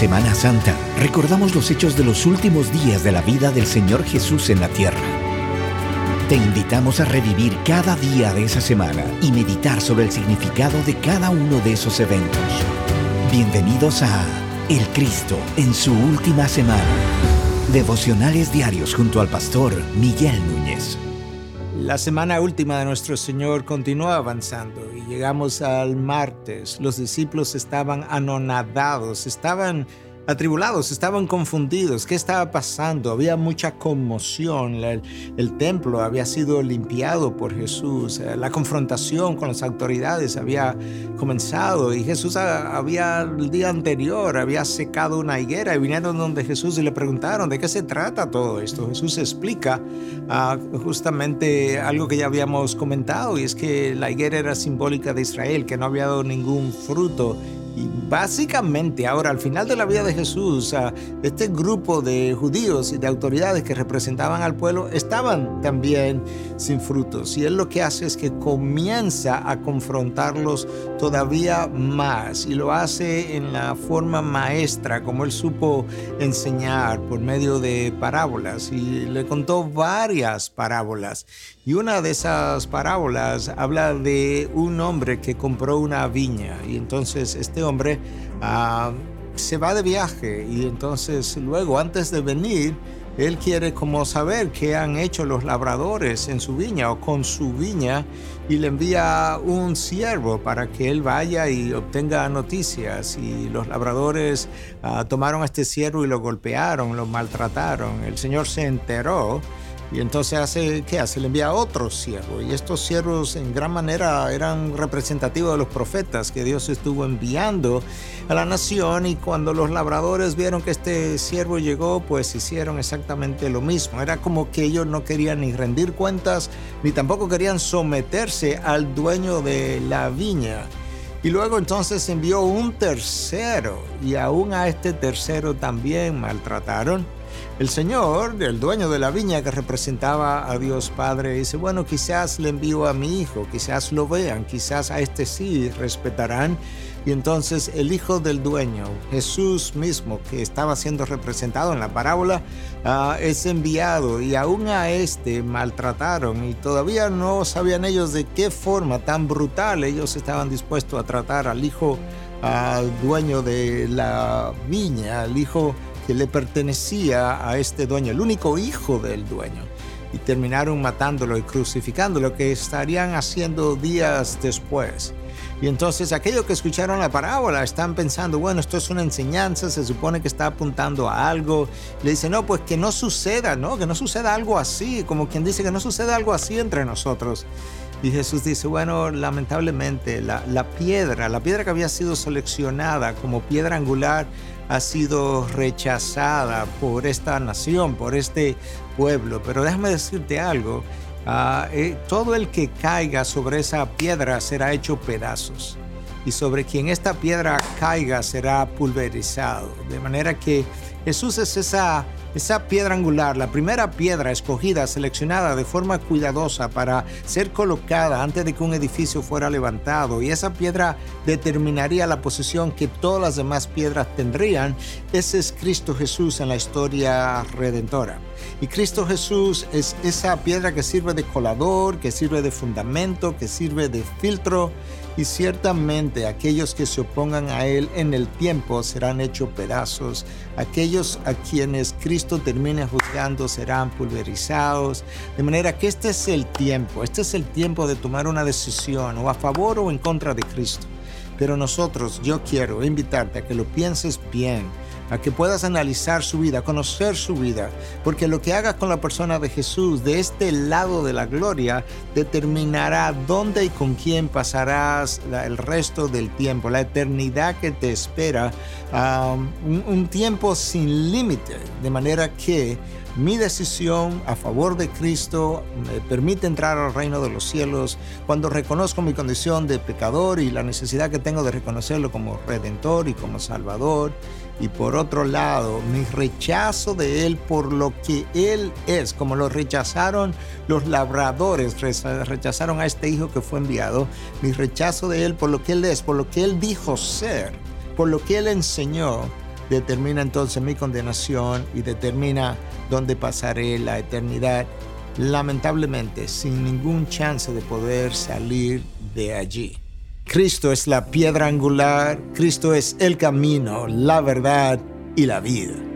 Semana Santa recordamos los hechos de los últimos días de la vida del Señor Jesús en la tierra. Te invitamos a revivir cada día de esa semana y meditar sobre el significado de cada uno de esos eventos. Bienvenidos a El Cristo en su última semana. Devocionales diarios junto al pastor Miguel Núñez. La semana última de nuestro Señor continúa avanzando y llegamos al martes. Los discípulos estaban anonadados, estaban atribulados, estaban confundidos. ¿Qué estaba pasando? Había mucha conmoción. El, templo había sido limpiado por Jesús. Eh, la confrontación con las autoridades había comenzado y Jesús había el día anterior había secado una higuera y vinieron donde Jesús y le preguntaron de qué se trata todo esto. Jesús explica ah, justamente algo que ya habíamos comentado y es que la higuera era simbólica de Israel, que no había dado ningún fruto y básicamente ahora, al final de la vida de Jesús, este grupo de judíos y de autoridades que representaban al pueblo estaban también sin frutos. Y él lo que hace es que comienza a confrontarlos todavía más y lo hace en la forma maestra, como él supo enseñar por medio de parábolas. Y le contó varias parábolas. Y una de esas parábolas habla de un hombre que compró una viña y entonces este hombre ah, se va de viaje y entonces luego antes de venir él quiere como saber qué han hecho los labradores en su viña o con su viña y le envía un siervo para que él vaya y obtenga noticias. Y los labradores ah, tomaron a este siervo y lo golpearon, lo maltrataron. El Señor se enteró y entonces hace, ¿qué hace? Le envía otro siervo. Y estos siervos en gran manera eran representativos de los profetas que Dios estuvo enviando a la nación. Y cuando los labradores vieron que este siervo llegó, pues hicieron exactamente lo mismo. Era como que ellos no querían ni rendir cuentas, ni tampoco querían someterse al dueño de la viña. Y luego entonces envió un tercero. Y aún a este tercero también maltrataron. El Señor, el dueño de la viña que representaba a Dios Padre, dice, bueno, quizás le envío a mi hijo, quizás lo vean, quizás a este sí respetarán. Y entonces el hijo del dueño, Jesús mismo, que estaba siendo representado en la parábola, ah, es enviado y aún a este maltrataron y todavía no sabían ellos de qué forma tan brutal ellos estaban dispuestos a tratar al hijo al dueño de la viña, al hijo que le pertenecía a este dueño, el único hijo del dueño. Y terminaron matándolo y crucificándolo, que estarían haciendo días después. Y entonces aquellos que escucharon la parábola están pensando, bueno, esto es una enseñanza, se supone que está apuntando a algo. Le dicen, no, pues que no suceda, ¿no? Que no suceda algo así, como quien dice que no suceda algo así entre nosotros. Y Jesús dice, bueno, lamentablemente la, la piedra, la piedra que había sido seleccionada como piedra angular, ha sido rechazada por esta nación, por este pueblo. Pero déjame decirte algo, ah, eh, todo el que caiga sobre esa piedra será hecho pedazos. Y sobre quien esta piedra caiga será pulverizado. De manera que Jesús es esa esa piedra angular, la primera piedra escogida, seleccionada de forma cuidadosa para ser colocada antes de que un edificio fuera levantado, y esa piedra determinaría la posición que todas las demás piedras tendrían, ese es Cristo Jesús en la historia redentora. Y Cristo Jesús es esa piedra que sirve de colador, que sirve de fundamento, que sirve de filtro, y ciertamente aquellos que se opongan a Él en el tiempo serán hechos pedazos. Aquellos a quienes Cristo termine juzgando serán pulverizados. De manera que este es el tiempo, este es el tiempo de tomar una decisión o a favor o en contra de Cristo. Pero nosotros, yo quiero invitarte a que lo pienses bien a que puedas analizar su vida, conocer su vida, porque lo que hagas con la persona de Jesús de este lado de la gloria determinará dónde y con quién pasarás el resto del tiempo, la eternidad que te espera, um, un tiempo sin límite, de manera que mi decisión a favor de Cristo me permite entrar al reino de los cielos cuando reconozco mi condición de pecador y la necesidad que tengo de reconocerlo como redentor y como salvador. Y por otro lado, mi rechazo de Él por lo que Él es, como lo rechazaron los labradores, rechazaron a este hijo que fue enviado, mi rechazo de Él por lo que Él es, por lo que Él dijo ser, por lo que Él enseñó, determina entonces mi condenación y determina dónde pasaré la eternidad, lamentablemente sin ningún chance de poder salir de allí. Cristo es la piedra angular, Cristo es el camino, la verdad y la vida.